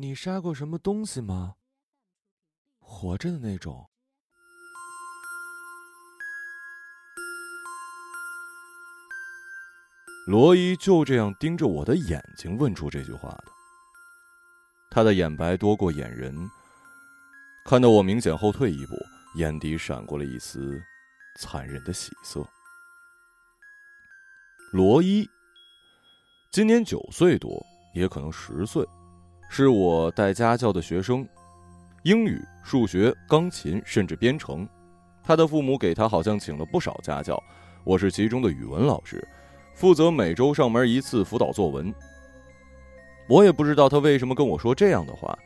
你杀过什么东西吗？活着的那种。罗伊就这样盯着我的眼睛问出这句话的。他的眼白多过眼仁，看到我明显后退一步，眼底闪过了一丝残忍的喜色。罗伊今年九岁多，也可能十岁，是我带家教的学生，英语、数学、钢琴，甚至编程。他的父母给他好像请了不少家教，我是其中的语文老师。负责每周上门一次辅导作文。我也不知道他为什么跟我说这样的话。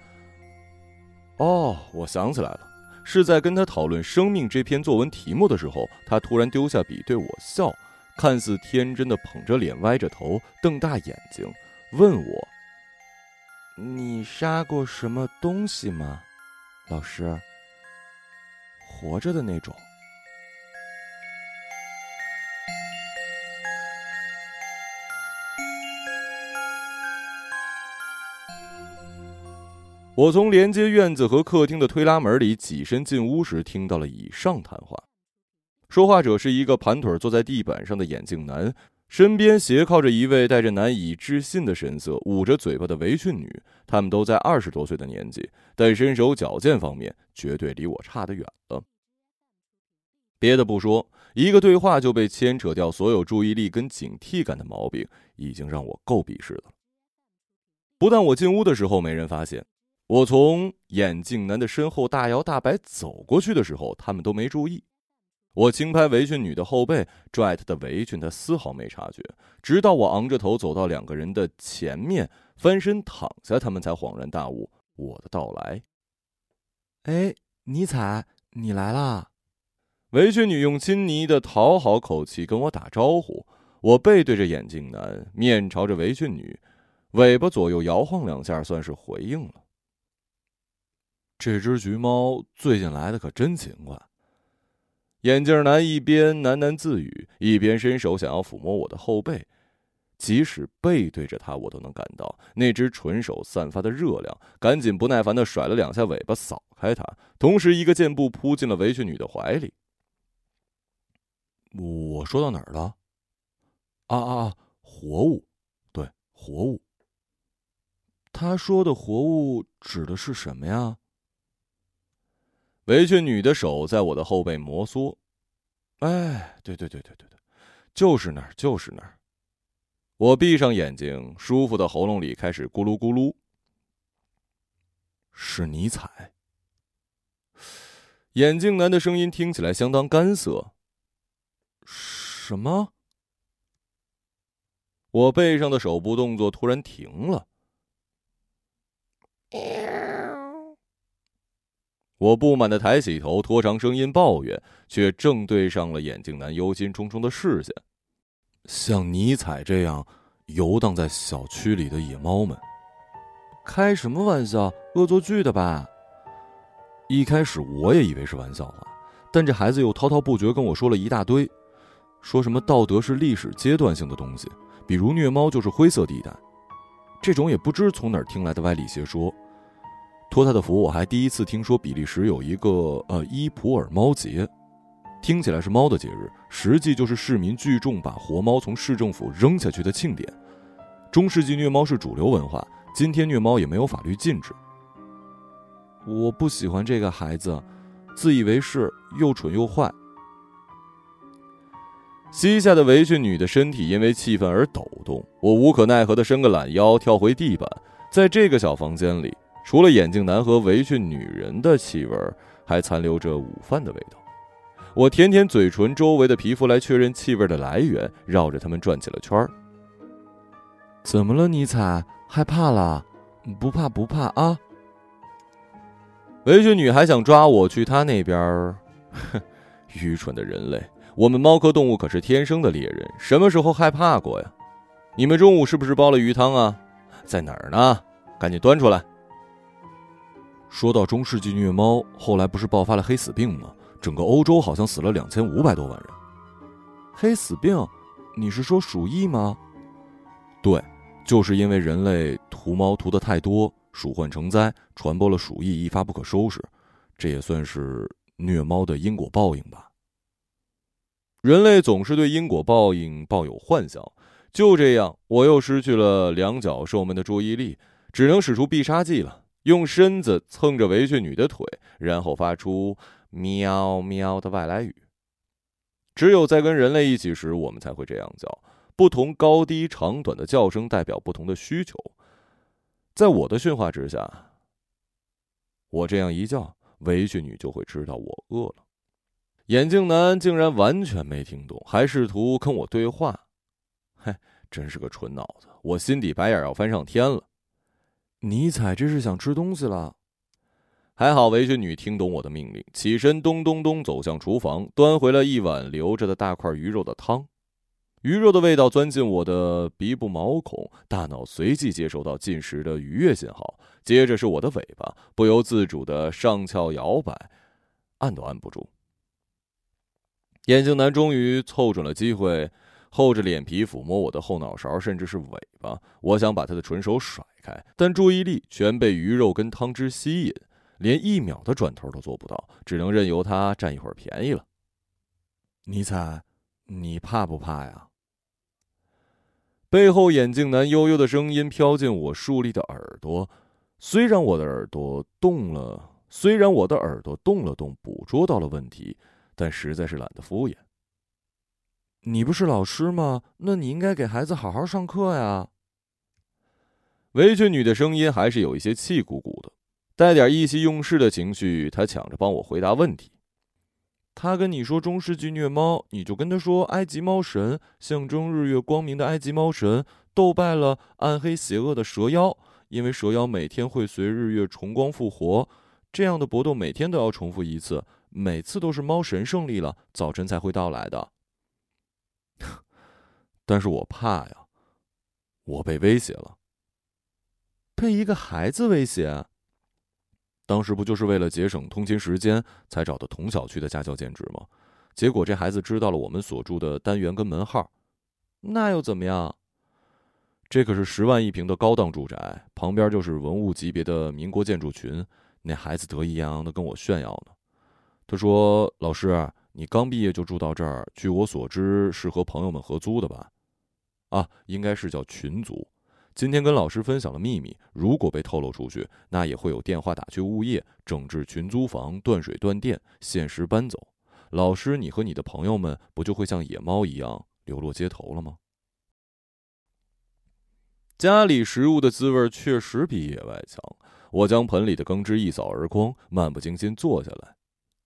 哦，我想起来了，是在跟他讨论《生命》这篇作文题目的时候，他突然丢下笔对我笑，看似天真的捧着脸，歪着头，瞪大眼睛，问我：“你杀过什么东西吗，老师？活着的那种。”我从连接院子和客厅的推拉门里起身进屋时，听到了以上谈话。说话者是一个盘腿坐在地板上的眼镜男，身边斜靠着一位带着难以置信的神色、捂着嘴巴的围裙女。他们都在二十多岁的年纪，但身手矫健方面绝对离我差得远了。别的不说，一个对话就被牵扯掉所有注意力跟警惕感的毛病，已经让我够鄙视的了。不但我进屋的时候没人发现。我从眼镜男的身后大摇大摆走过去的时候，他们都没注意。我轻拍围裙女的后背，拽她的围裙，她丝毫没察觉。直到我昂着头走到两个人的前面，翻身躺下，他们才恍然大悟我的到来。哎，尼采，你来啦！围裙女用亲昵的讨好口气跟我打招呼。我背对着眼镜男，面朝着围裙女，尾巴左右摇晃两下，算是回应了。这只橘猫最近来的可真勤快。眼镜男一边喃喃自语，一边伸手想要抚摸我的后背。即使背对着他，我都能感到那只纯手散发的热量。赶紧不耐烦的甩了两下尾巴，扫开它，同时一个箭步扑进了围裙女的怀里。我说到哪儿了？啊啊啊！活物，对，活物。他说的活物指的是什么呀？围裙女的手在我的后背摩挲，哎，对对对对对对，就是那儿，就是那儿。我闭上眼睛，舒服的喉咙里开始咕噜咕噜。是尼采。眼镜男的声音听起来相当干涩。什么？我背上的手部动作突然停了。我不满的抬起头，拖长声音抱怨，却正对上了眼镜男忧心忡忡的视线。像尼采这样游荡在小区里的野猫们，开什么玩笑？恶作剧的吧？一开始我也以为是玩笑话，但这孩子又滔滔不绝跟我说了一大堆，说什么道德是历史阶段性的东西，比如虐猫就是灰色地带，这种也不知从哪儿听来的歪理邪说。托他的福，我还第一次听说比利时有一个呃伊普尔猫节，听起来是猫的节日，实际就是市民聚众把活猫从市政府扔下去的庆典。中世纪虐猫是主流文化，今天虐猫也没有法律禁止。我不喜欢这个孩子，自以为是，又蠢又坏。膝下的围裙女的身体因为气愤而抖动，我无可奈何的伸个懒腰，跳回地板，在这个小房间里。除了眼镜男和围裙女人的气味，还残留着午饭的味道。我舔舔嘴唇周围的皮肤来确认气味的来源，绕着他们转起了圈儿。怎么了，尼采？害怕了？不怕不怕啊！围裙女还想抓我去她那边儿，哼！愚蠢的人类，我们猫科动物可是天生的猎人，什么时候害怕过呀？你们中午是不是煲了鱼汤啊？在哪儿呢？赶紧端出来！说到中世纪虐猫，后来不是爆发了黑死病吗？整个欧洲好像死了两千五百多万人。黑死病？你是说鼠疫吗？对，就是因为人类屠猫屠的太多，鼠患成灾，传播了鼠疫，一发不可收拾。这也算是虐猫的因果报应吧。人类总是对因果报应抱有幻想。就这样，我又失去了两脚兽们的注意力，只能使出必杀技了，用身子蹭着围裙女的腿，然后发出喵喵的外来语。只有在跟人类一起时，我们才会这样叫。不同高低长短的叫声代表不同的需求。在我的驯化之下，我这样一叫，围裙女就会知道我饿了。眼镜男竟然完全没听懂，还试图跟我对话。嘿，真是个蠢脑子！我心底白眼要翻上天了。尼采这是想吃东西了。还好围裙女听懂我的命令，起身咚咚咚走向厨房，端回了一碗留着的大块鱼肉的汤。鱼肉的味道钻进我的鼻部毛孔，大脑随即接收到进食的愉悦信号。接着是我的尾巴，不由自主的上翘摇摆，按都按不住。眼镜男终于凑准了机会。厚着脸皮抚摸我的后脑勺，甚至是尾巴。我想把他的纯手甩开，但注意力全被鱼肉跟汤汁吸引，连一秒的转头都做不到，只能任由他占一会儿便宜了。尼采，你怕不怕呀？背后眼镜男悠悠的声音飘进我竖立的耳朵。虽然我的耳朵动了，虽然我的耳朵动了动，捕捉到了问题，但实在是懒得敷衍。你不是老师吗？那你应该给孩子好好上课呀。围裙女的声音还是有一些气鼓鼓的，带点意气用事的情绪。她抢着帮我回答问题。他跟你说中世纪虐猫，你就跟他说埃及猫神象征日月光明的埃及猫神斗败了暗黑邪恶的蛇妖，因为蛇妖每天会随日月重光复活，这样的搏斗每天都要重复一次，每次都是猫神胜利了，早晨才会到来的。但是我怕呀，我被威胁了。被一个孩子威胁？当时不就是为了节省通勤时间才找的同小区的家教兼职吗？结果这孩子知道了我们所住的单元跟门号，那又怎么样？这可是十万一平的高档住宅，旁边就是文物级别的民国建筑群。那孩子得意洋洋的跟我炫耀呢，他说：“老师。”你刚毕业就住到这儿，据我所知是和朋友们合租的吧？啊，应该是叫群租。今天跟老师分享了秘密，如果被透露出去，那也会有电话打去物业，整治群租房断水断电，限时搬走。老师，你和你的朋友们不就会像野猫一样流落街头了吗？家里食物的滋味确实比野外强。我将盆里的羹汁一扫而光，漫不经心坐下来。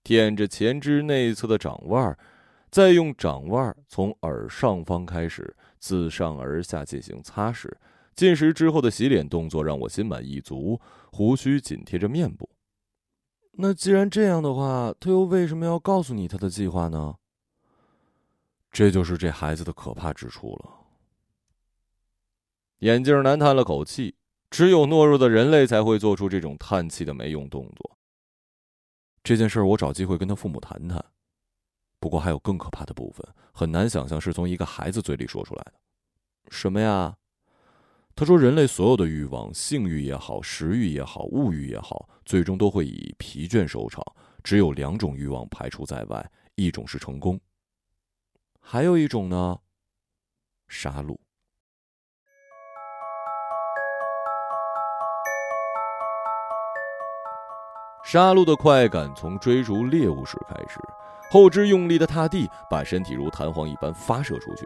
舔着前肢内侧的掌腕，再用掌腕从耳上方开始自上而下进行擦拭。进食之后的洗脸动作让我心满意足，胡须紧贴着面部。那既然这样的话，他又为什么要告诉你他的计划呢？这就是这孩子的可怕之处了。眼镜男叹了口气，只有懦弱的人类才会做出这种叹气的没用动作。这件事我找机会跟他父母谈谈，不过还有更可怕的部分，很难想象是从一个孩子嘴里说出来的。什么呀？他说，人类所有的欲望，性欲也好，食欲也好，物欲也好，最终都会以疲倦收场。只有两种欲望排除在外，一种是成功，还有一种呢，杀戮。杀戮的快感从追逐猎物时开始，后肢用力的踏地，把身体如弹簧一般发射出去；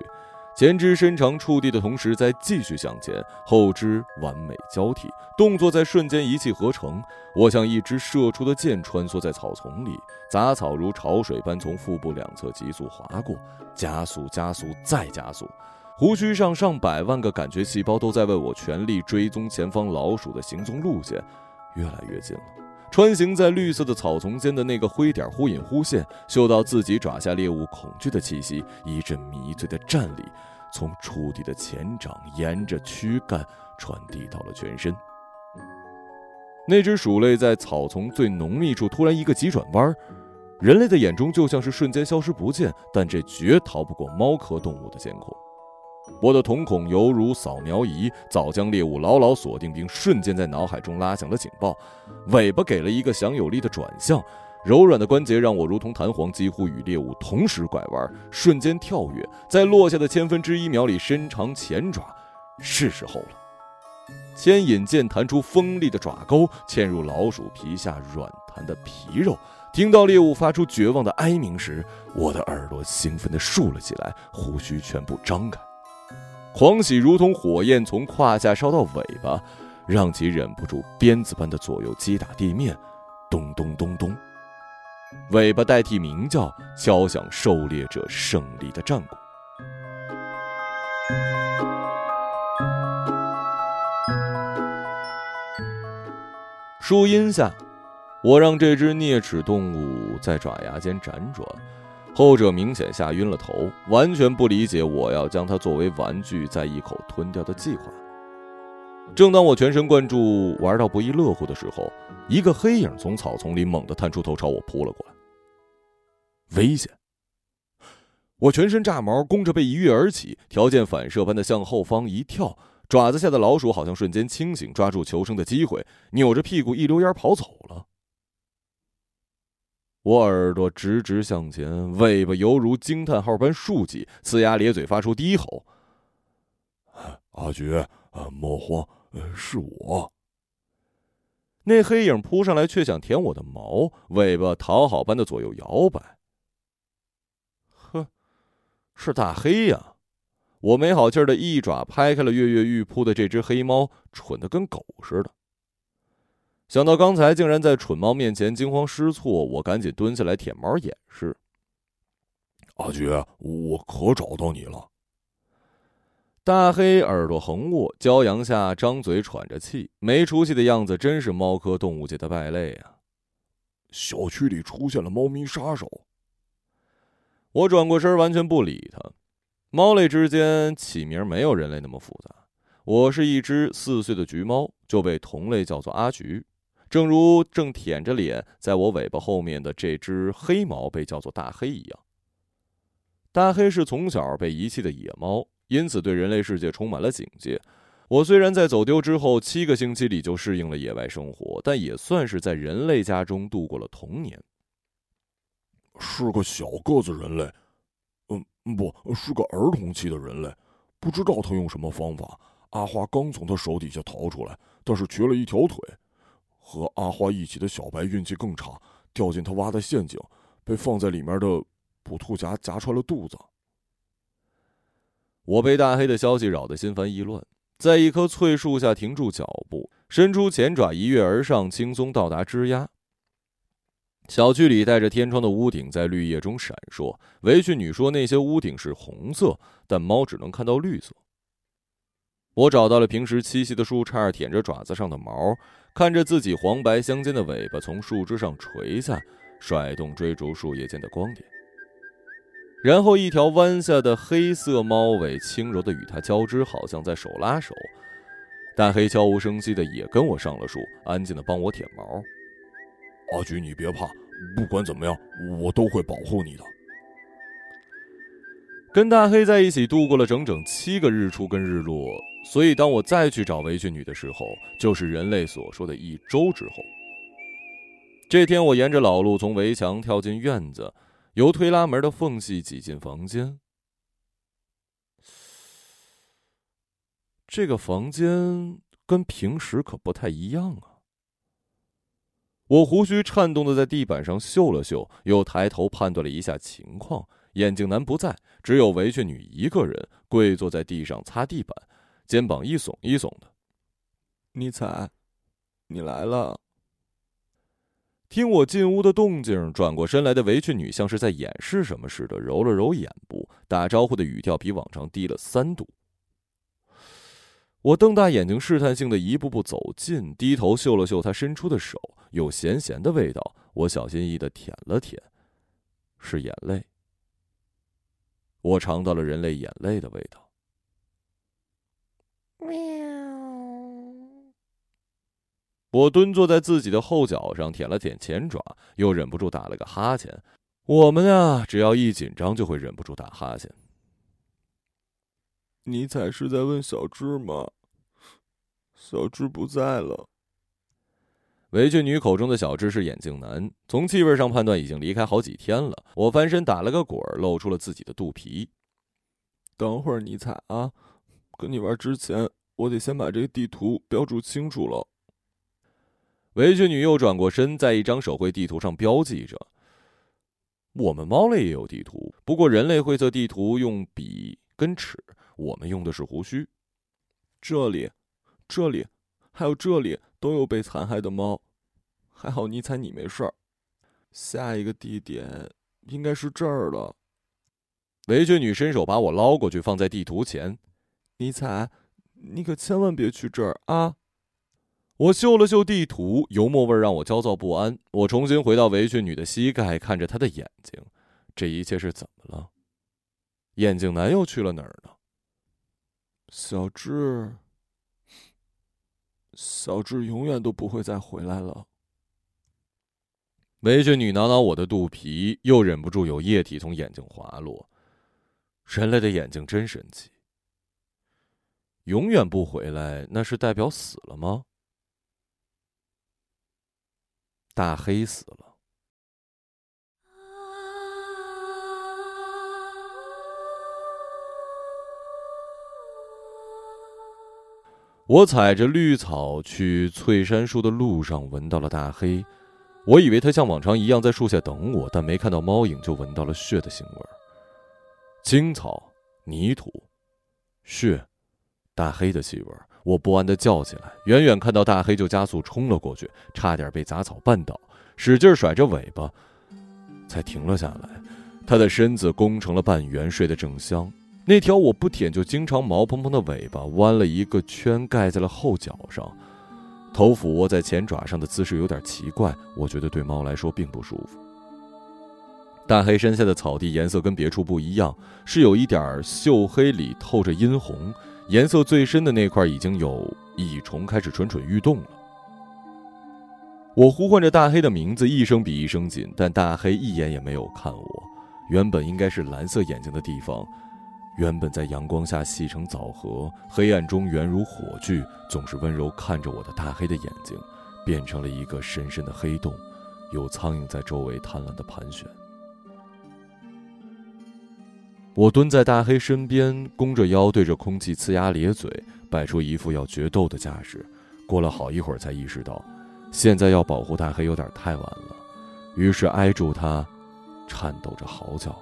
前肢伸长触地的同时再继续向前，后肢完美交替，动作在瞬间一气呵成。我像一支射出的箭，穿梭在草丛里，杂草如潮水般从腹部两侧急速划过，加速，加速，再加速。胡须上上百万个感觉细胞都在为我全力追踪前方老鼠的行踪路线，越来越近了。穿行在绿色的草丛间的那个灰点忽隐忽现，嗅到自己爪下猎物恐惧的气息，一阵迷醉的战栗从触地的前掌沿着躯干传递到了全身。那只鼠类在草丛最浓密处突然一个急转弯，人类的眼中就像是瞬间消失不见，但这绝逃不过猫科动物的监控。我的瞳孔犹如扫描仪，早将猎物牢牢锁定，并瞬间在脑海中拉响了警报。尾巴给了一个强有力的转向，柔软的关节让我如同弹簧，几乎与猎物同时拐弯，瞬间跳跃，在落下的千分之一秒里伸长前爪。是时候了，牵引剑弹出锋利的爪钩，嵌入老鼠皮下软弹的皮肉。听到猎物发出绝望的哀鸣时，我的耳朵兴奋地竖了起来，胡须全部张开，狂喜如同火焰从胯下烧到尾巴，让其忍不住鞭子般的左右击打地面，咚咚咚咚，尾巴代替鸣叫，敲响狩猎者胜利的战鼓。树荫下。我让这只啮齿动物在爪牙间辗转，后者明显吓晕了头，完全不理解我要将它作为玩具再一口吞掉的计划。正当我全神贯注玩到不亦乐乎的时候，一个黑影从草丛里猛地探出头朝我扑了过来。危险！我全身炸毛，弓着背一跃而起，条件反射般的向后方一跳，爪子下的老鼠好像瞬间清醒，抓住求生的机会，扭着屁股一溜烟跑走了。我耳朵直直向前，尾巴犹如惊叹号般竖起，呲牙咧嘴发出低吼：“阿菊，莫慌，是我。”那黑影扑上来，却想舔我的毛，尾巴讨好般的左右摇摆。呵，是大黑呀！我没好气的一爪拍开了跃跃欲扑的这只黑猫，蠢的跟狗似的。想到刚才竟然在蠢猫面前惊慌失措，我赶紧蹲下来舔毛掩饰。阿菊，我可找到你了。大黑耳朵横卧，骄阳下张嘴喘着气，没出息的样子，真是猫科动物界的败类啊！小区里出现了猫咪杀手。我转过身，完全不理他。猫类之间起名没有人类那么复杂。我是一只四岁的橘猫，就被同类叫做阿菊。正如正舔着脸在我尾巴后面的这只黑毛被叫做大黑一样，大黑是从小被遗弃的野猫，因此对人类世界充满了警戒。我虽然在走丢之后七个星期里就适应了野外生活，但也算是在人类家中度过了童年。是个小个子人类，嗯，不是个儿童期的人类。不知道他用什么方法，阿花刚从他手底下逃出来，但是瘸了一条腿。和阿花一起的小白运气更差，掉进他挖的陷阱，被放在里面的捕兔夹夹穿了肚子。我被大黑的消息扰得心烦意乱，在一棵翠树下停住脚步，伸出前爪一跃而上，轻松到达枝丫。小区里带着天窗的屋顶在绿叶中闪烁。围裙女说那些屋顶是红色，但猫只能看到绿色。我找到了平时栖息的树杈，舔着爪子上的毛。看着自己黄白相间的尾巴从树枝上垂下，甩动追逐树叶间的光点，然后一条弯下的黑色猫尾轻柔的与它交织，好像在手拉手。大黑悄无声息的也跟我上了树，安静的帮我舔毛。阿菊，你别怕，不管怎么样，我都会保护你的。跟大黑在一起度过了整整七个日出跟日落，所以当我再去找围裙女的时候，就是人类所说的一周之后。这天，我沿着老路从围墙跳进院子，由推拉门的缝隙挤进房间。这个房间跟平时可不太一样啊！我胡须颤动的在地板上嗅了嗅，又抬头判断了一下情况。眼镜男不在，只有围裙女一个人跪坐在地上擦地板，肩膀一耸一耸的。尼采，你来了。听我进屋的动静，转过身来的围裙女像是在掩饰什么似的，揉了揉眼部，打招呼的语调比往常低了三度。我瞪大眼睛，试探性的一步步走近，低头嗅了嗅她伸出的手，有咸咸的味道。我小心翼翼的舔了舔，是眼泪。我尝到了人类眼泪的味道。喵！我蹲坐在自己的后脚上，舔了舔前爪，又忍不住打了个哈欠。我们啊，只要一紧张就会忍不住打哈欠。尼采是在问小智吗？小智不在了。围裙女口中的小智是眼镜男，从气味上判断已经离开好几天了。我翻身打了个滚，露出了自己的肚皮。等会儿，尼采啊，跟你玩之前，我得先把这个地图标注清楚了。围裙女又转过身，在一张手绘地图上标记着。我们猫类也有地图，不过人类绘测地图用笔跟尺，我们用的是胡须。这里，这里，还有这里都有被残害的猫，还好尼采你没事儿。下一个地点应该是这儿了。围裙女伸手把我捞过去，放在地图前。尼采，你可千万别去这儿啊！我嗅了嗅地图，油墨味让我焦躁不安。我重新回到围裙女的膝盖，看着她的眼睛。这一切是怎么了？眼镜男又去了哪儿呢？小智，小智永远都不会再回来了。围裙女挠挠我的肚皮，又忍不住有液体从眼睛滑落。人类的眼睛真神奇。永远不回来，那是代表死了吗？大黑死了。我踩着绿草去翠杉树的路上，闻到了大黑。我以为他像往常一样在树下等我，但没看到猫影，就闻到了血的腥味。青草、泥土、血、大黑的气味。我不安地叫起来，远远看到大黑就加速冲了过去，差点被杂草绊倒，使劲甩着尾巴，才停了下来。他的身子弓成了半圆，睡得正香。那条我不舔就经常毛蓬蓬的尾巴弯了一个圈，盖在了后脚上，头俯卧在前爪上的姿势有点奇怪，我觉得对猫来说并不舒服。大黑身下的草地颜色跟别处不一样，是有一点锈黑里透着殷红。颜色最深的那块已经有蚁虫开始蠢蠢欲动了。我呼唤着大黑的名字，一声比一声紧，但大黑一眼也没有看我。原本应该是蓝色眼睛的地方，原本在阳光下细成枣核，黑暗中圆如火炬，总是温柔看着我的大黑的眼睛，变成了一个深深的黑洞，有苍蝇在周围贪婪的盘旋。我蹲在大黑身边，弓着腰，对着空气呲牙咧嘴，摆出一副要决斗的架势。过了好一会儿，才意识到，现在要保护大黑有点太晚了，于是挨住他，颤抖着嚎叫。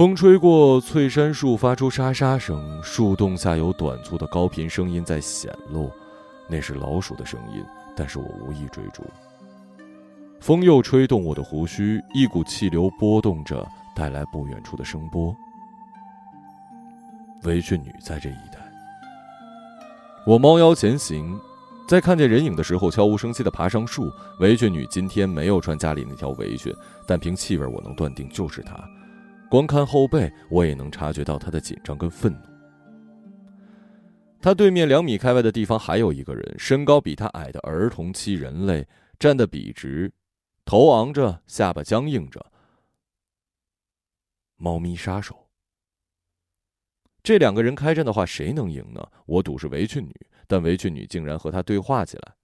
风吹过翠杉树，发出沙沙声，树洞下有短促的高频声音在显露，那是老鼠的声音，但是我无意追逐。风又吹动我的胡须，一股气流波动着，带来不远处的声波。围裙女在这一带。我猫腰前行，在看见人影的时候，悄无声息地爬上树。围裙女今天没有穿家里那条围裙，但凭气味，我能断定就是她。光看后背，我也能察觉到他的紧张跟愤怒。他对面两米开外的地方还有一个人，身高比他矮的儿童期人类，站得笔直。头昂着，下巴僵硬着。猫咪杀手。这两个人开战的话，谁能赢呢？我赌是围裙女，但围裙女竟然和他对话起来。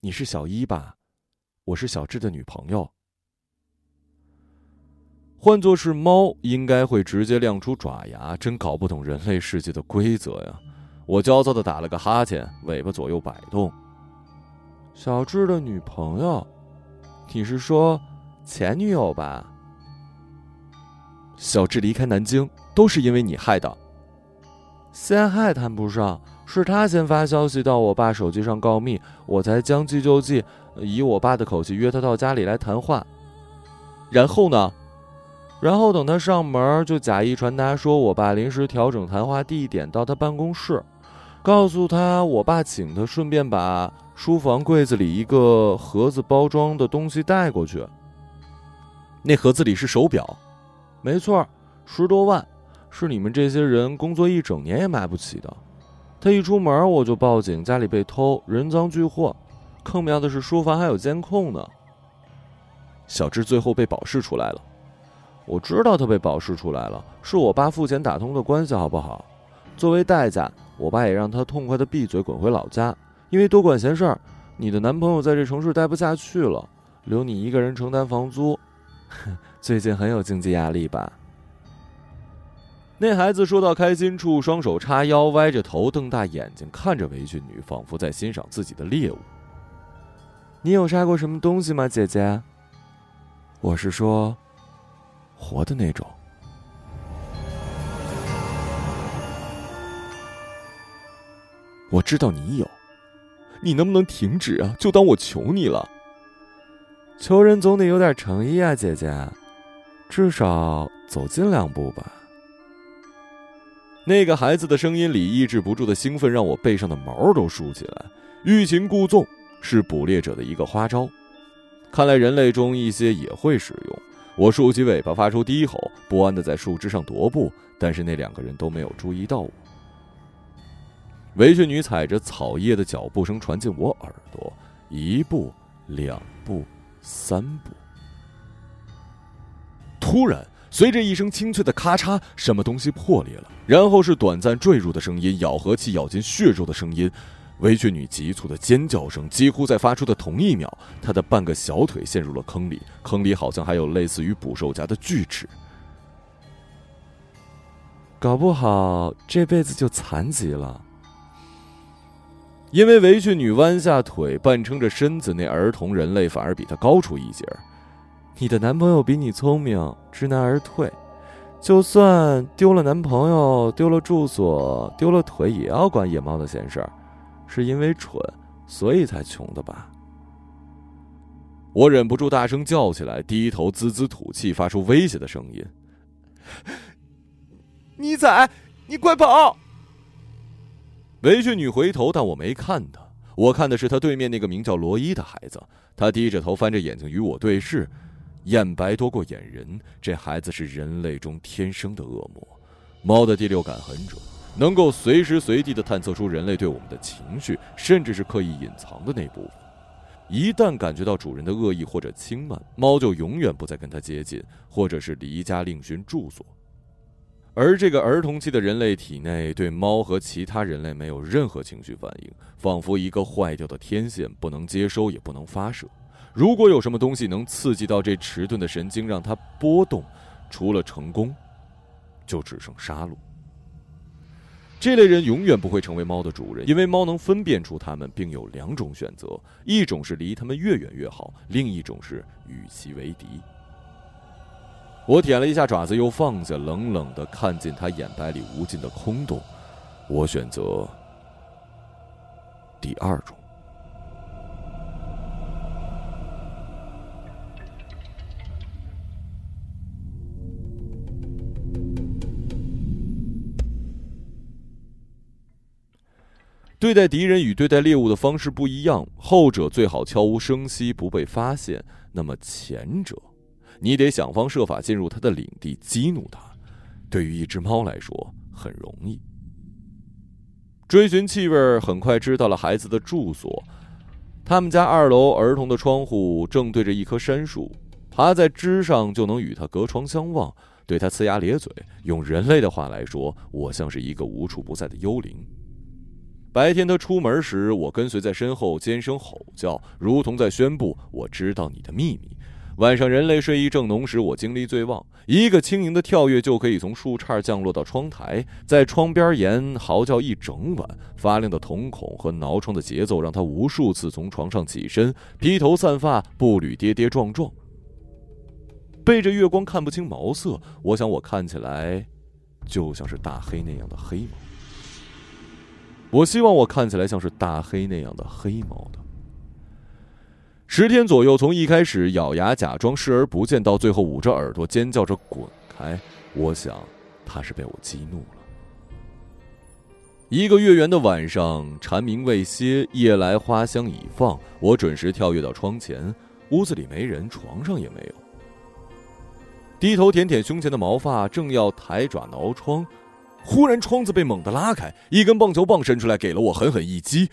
你是小一吧？我是小智的女朋友。换作是猫，应该会直接亮出爪牙。真搞不懂人类世界的规则呀！我焦躁的打了个哈欠，尾巴左右摆动。小智的女朋友。你是说前女友吧？小智离开南京都是因为你害的。陷害谈不上，是他先发消息到我爸手机上告密，我才将计就计，以我爸的口气约他到家里来谈话。然后呢？然后等他上门，就假意传达说我爸临时调整谈话地点到他办公室，告诉他我爸请他，顺便把。书房柜子里一个盒子包装的东西带过去。那盒子里是手表，没错，十多万，是你们这些人工作一整年也买不起的。他一出门我就报警，家里被偷，人赃俱获。更妙的是，书房还有监控呢。小智最后被保释出来了。我知道他被保释出来了，是我爸付钱打通的关系，好不好？作为代价，我爸也让他痛快的闭嘴，滚回老家。因为多管闲事儿，你的男朋友在这城市待不下去了，留你一个人承担房租。最近很有经济压力吧？那孩子说到开心处，双手叉腰，歪着头，瞪大眼睛看着围裙女，仿佛在欣赏自己的猎物。你有杀过什么东西吗，姐姐？我是说。活的那种，我知道你有，你能不能停止啊？就当我求你了。求人总得有点诚意啊，姐姐，至少走近两步吧。那个孩子的声音里抑制不住的兴奋，让我背上的毛都竖起来。欲擒故纵是捕猎者的一个花招，看来人类中一些也会使用。我竖起尾巴，发出低吼，不安的在树枝上踱步，但是那两个人都没有注意到我。围裙女踩着草叶的脚步声传进我耳朵，一步，两步，三步。突然，随着一声清脆的咔嚓，什么东西破裂了，然后是短暂坠入的声音，咬合器咬进血肉的声音。围裙女急促的尖叫声几乎在发出的同一秒，她的半个小腿陷入了坑里，坑里好像还有类似于捕兽夹的锯齿，搞不好这辈子就残疾了。因为围裙女弯下腿，半撑着身子，那儿童人类反而比她高出一截你的男朋友比你聪明，知难而退，就算丢了男朋友、丢了住所、丢了腿，也要管野猫的闲事儿。是因为蠢，所以才穷的吧？我忍不住大声叫起来，低头滋滋吐气，发出威胁的声音：“你仔，你快跑！”围裙女回头，但我没看她，我看的是她对面那个名叫罗伊的孩子。他低着头，翻着眼睛与我对视，眼白多过眼仁。这孩子是人类中天生的恶魔，猫的第六感很准。能够随时随地的探测出人类对我们的情绪，甚至是刻意隐藏的那部分。一旦感觉到主人的恶意或者轻慢，猫就永远不再跟它接近，或者是离家另寻住所。而这个儿童期的人类体内对猫和其他人类没有任何情绪反应，仿佛一个坏掉的天线，不能接收也不能发射。如果有什么东西能刺激到这迟钝的神经，让它波动，除了成功，就只剩杀戮。这类人永远不会成为猫的主人，因为猫能分辨出他们，并有两种选择：一种是离他们越远越好，另一种是与其为敌。我舔了一下爪子，又放下，冷冷的看进他眼白里无尽的空洞。我选择第二种。对待敌人与对待猎物的方式不一样，后者最好悄无声息，不被发现；那么前者，你得想方设法进入他的领地，激怒他。对于一只猫来说，很容易。追寻气味，很快知道了孩子的住所。他们家二楼儿童的窗户正对着一棵杉树，爬在枝上就能与他隔窗相望，对他呲牙咧嘴。用人类的话来说，我像是一个无处不在的幽灵。白天他出门时，我跟随在身后尖声吼叫，如同在宣布我知道你的秘密。晚上人类睡意正浓时，我精力最旺，一个轻盈的跳跃就可以从树杈降落到窗台，在窗边沿嚎叫一整晚。发亮的瞳孔和挠窗的节奏让他无数次从床上起身，披头散发，步履跌跌撞撞。背着月光看不清毛色，我想我看起来就像是大黑那样的黑毛。我希望我看起来像是大黑那样的黑猫的。十天左右，从一开始咬牙假装视而不见，到最后捂着耳朵尖叫着滚开，我想他是被我激怒了。一个月圆的晚上，蝉鸣未歇，夜来花香已放，我准时跳跃到窗前，屋子里没人，床上也没有。低头舔舔胸前的毛发，正要抬爪挠窗。忽然，窗子被猛地拉开，一根棒球棒伸出来，给了我狠狠一击。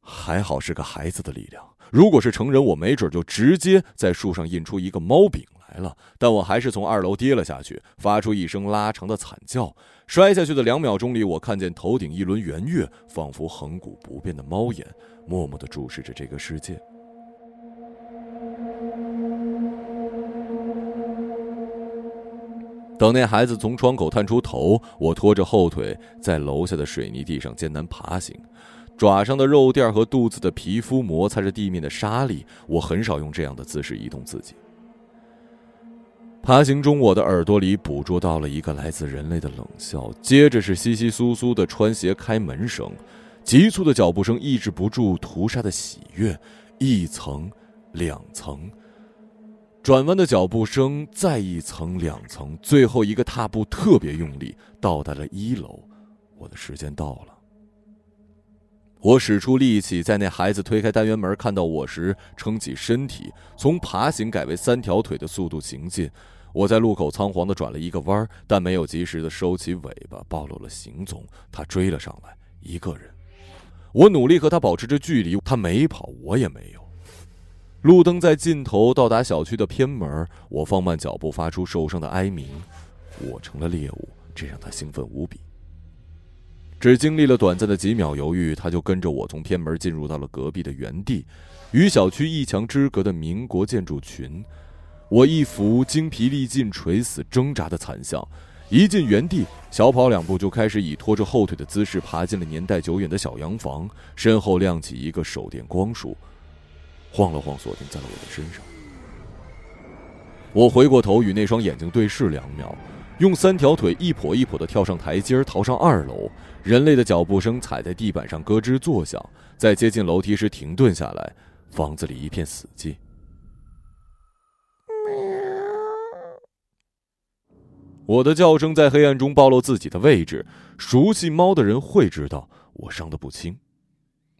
还好是个孩子的力量，如果是成人，我没准就直接在树上印出一个猫饼来了。但我还是从二楼跌了下去，发出一声拉长的惨叫。摔下去的两秒钟里，我看见头顶一轮圆月，仿佛恒古不变的猫眼，默默地注视着这个世界。等那孩子从窗口探出头，我拖着后腿在楼下的水泥地上艰难爬行。爪上的肉垫和肚子的皮肤摩擦着地面的沙粒，我很少用这样的姿势移动自己。爬行中，我的耳朵里捕捉到了一个来自人类的冷笑，接着是窸窸窣窣的穿鞋开门声，急促的脚步声抑制不住屠杀的喜悦，一层，两层，转弯的脚步声，再一层两层，最后一个踏步特别用力，到达了一楼，我的时间到了。我使出力气，在那孩子推开单元门看到我时，撑起身体，从爬行改为三条腿的速度行进。我在路口仓皇的转了一个弯，但没有及时的收起尾巴，暴露了行踪。他追了上来，一个人。我努力和他保持着距离，他没跑，我也没有。路灯在尽头，到达小区的偏门，我放慢脚步，发出受伤的哀鸣。我成了猎物，这让他兴奋无比。只经历了短暂的几秒犹豫，他就跟着我从偏门进入到了隔壁的原地，与小区一墙之隔的民国建筑群。我一幅精疲力尽、垂死挣扎的惨象。一进原地，小跑两步就开始以拖着后腿的姿势爬进了年代久远的小洋房，身后亮起一个手电光束，晃了晃锁定在了我的身上。我回过头与那双眼睛对视两秒。用三条腿一跛一跛地跳上台阶，逃上二楼。人类的脚步声踩在地板上咯吱作响，在接近楼梯时停顿下来。房子里一片死寂。我的叫声在黑暗中暴露自己的位置，熟悉猫的人会知道我伤得不轻。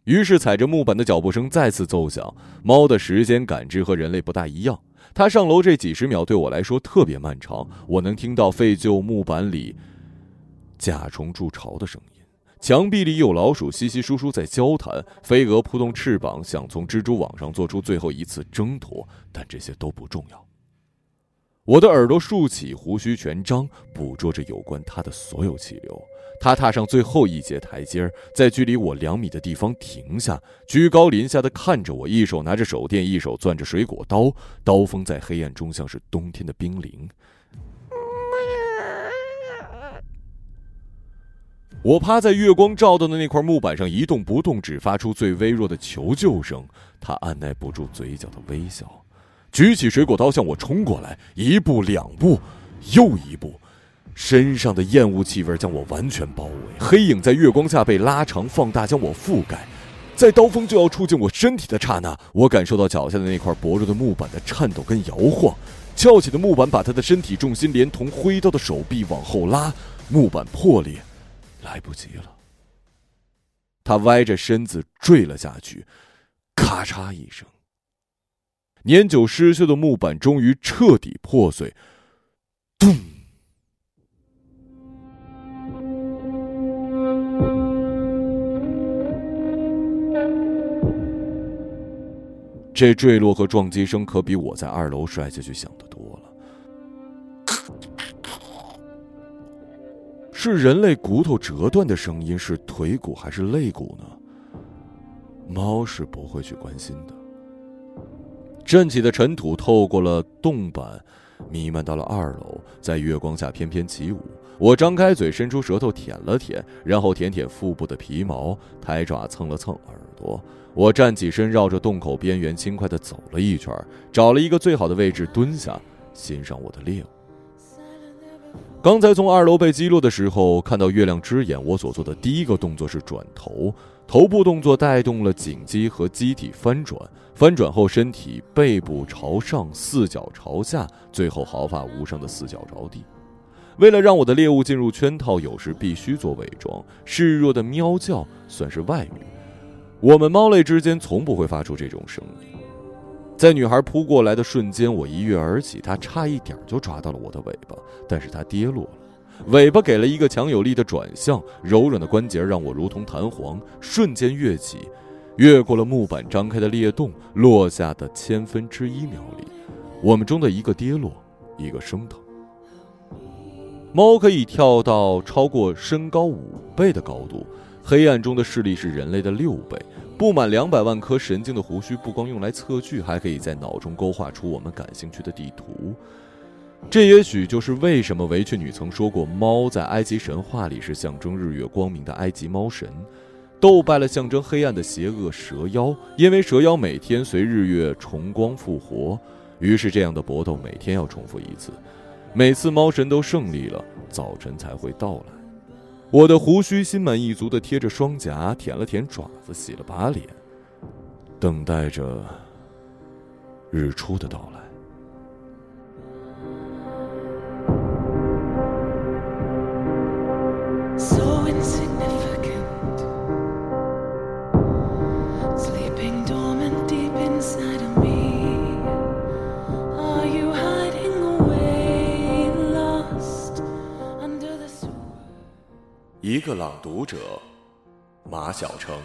于是踩着木板的脚步声再次奏响。猫的时间感知和人类不大一样。它上楼这几十秒对我来说特别漫长，我能听到废旧木板里甲虫筑巢的声音，墙壁里有老鼠稀稀疏疏在交谈，飞蛾扑动翅膀想从蜘蛛网上做出最后一次挣脱，但这些都不重要。我的耳朵竖起，胡须全张，捕捉着有关它的所有气流。他踏上最后一节台阶，在距离我两米的地方停下，居高临下的看着我，一手拿着手电，一手攥着水果刀，刀锋在黑暗中像是冬天的冰凌。我趴在月光照到的那块木板上一动不动，只发出最微弱的求救声。他按耐不住嘴角的微笑，举起水果刀向我冲过来，一步两步，又一步。身上的厌恶气味将我完全包围，黑影在月光下被拉长放大，将我覆盖。在刀锋就要触进我身体的刹那，我感受到脚下的那块薄弱的木板的颤抖跟摇晃。翘起的木板把他的身体重心连同挥刀的手臂往后拉，木板破裂，来不及了。他歪着身子坠了下去，咔嚓一声，年久失修的木板终于彻底破碎，咚。这坠落和撞击声可比我在二楼摔下去响的多了。是人类骨头折断的声音，是腿骨还是肋骨呢？猫是不会去关心的。震起的尘土透过了洞板，弥漫到了二楼，在月光下翩翩起舞。我张开嘴，伸出舌头舔了舔，然后舔舔腹部的皮毛，抬爪蹭了蹭耳多。我站起身，绕着洞口边缘轻快地走了一圈，找了一个最好的位置蹲下，欣赏我的猎物。刚才从二楼被击落的时候，看到月亮之眼，我所做的第一个动作是转头，头部动作带动了颈肌和机体翻转，翻转后身体背部朝上，四脚朝下，最后毫发无伤的四脚着地。为了让我的猎物进入圈套，有时必须做伪装，示弱的喵叫算是外语。我们猫类之间从不会发出这种声音。在女孩扑过来的瞬间，我一跃而起，她差一点就抓到了我的尾巴，但是她跌落了。尾巴给了一个强有力的转向，柔软的关节让我如同弹簧，瞬间跃起，越过了木板张开的裂洞，落下的千分之一秒里，我们中的一个跌落，一个升腾。猫可以跳到超过身高五倍的高度，黑暗中的视力是人类的六倍。布满两百万颗神经的胡须，不光用来测距，还可以在脑中勾画出我们感兴趣的地图。这也许就是为什么维雀女曾说过，猫在埃及神话里是象征日月光明的埃及猫神，斗败了象征黑暗的邪恶蛇妖，因为蛇妖每天随日月重光复活，于是这样的搏斗每天要重复一次，每次猫神都胜利了，早晨才会到来。我的胡须心满意足地贴着双颊，舔了舔爪子，洗了把脸，等待着日出的到来。一个朗读者，马晓程。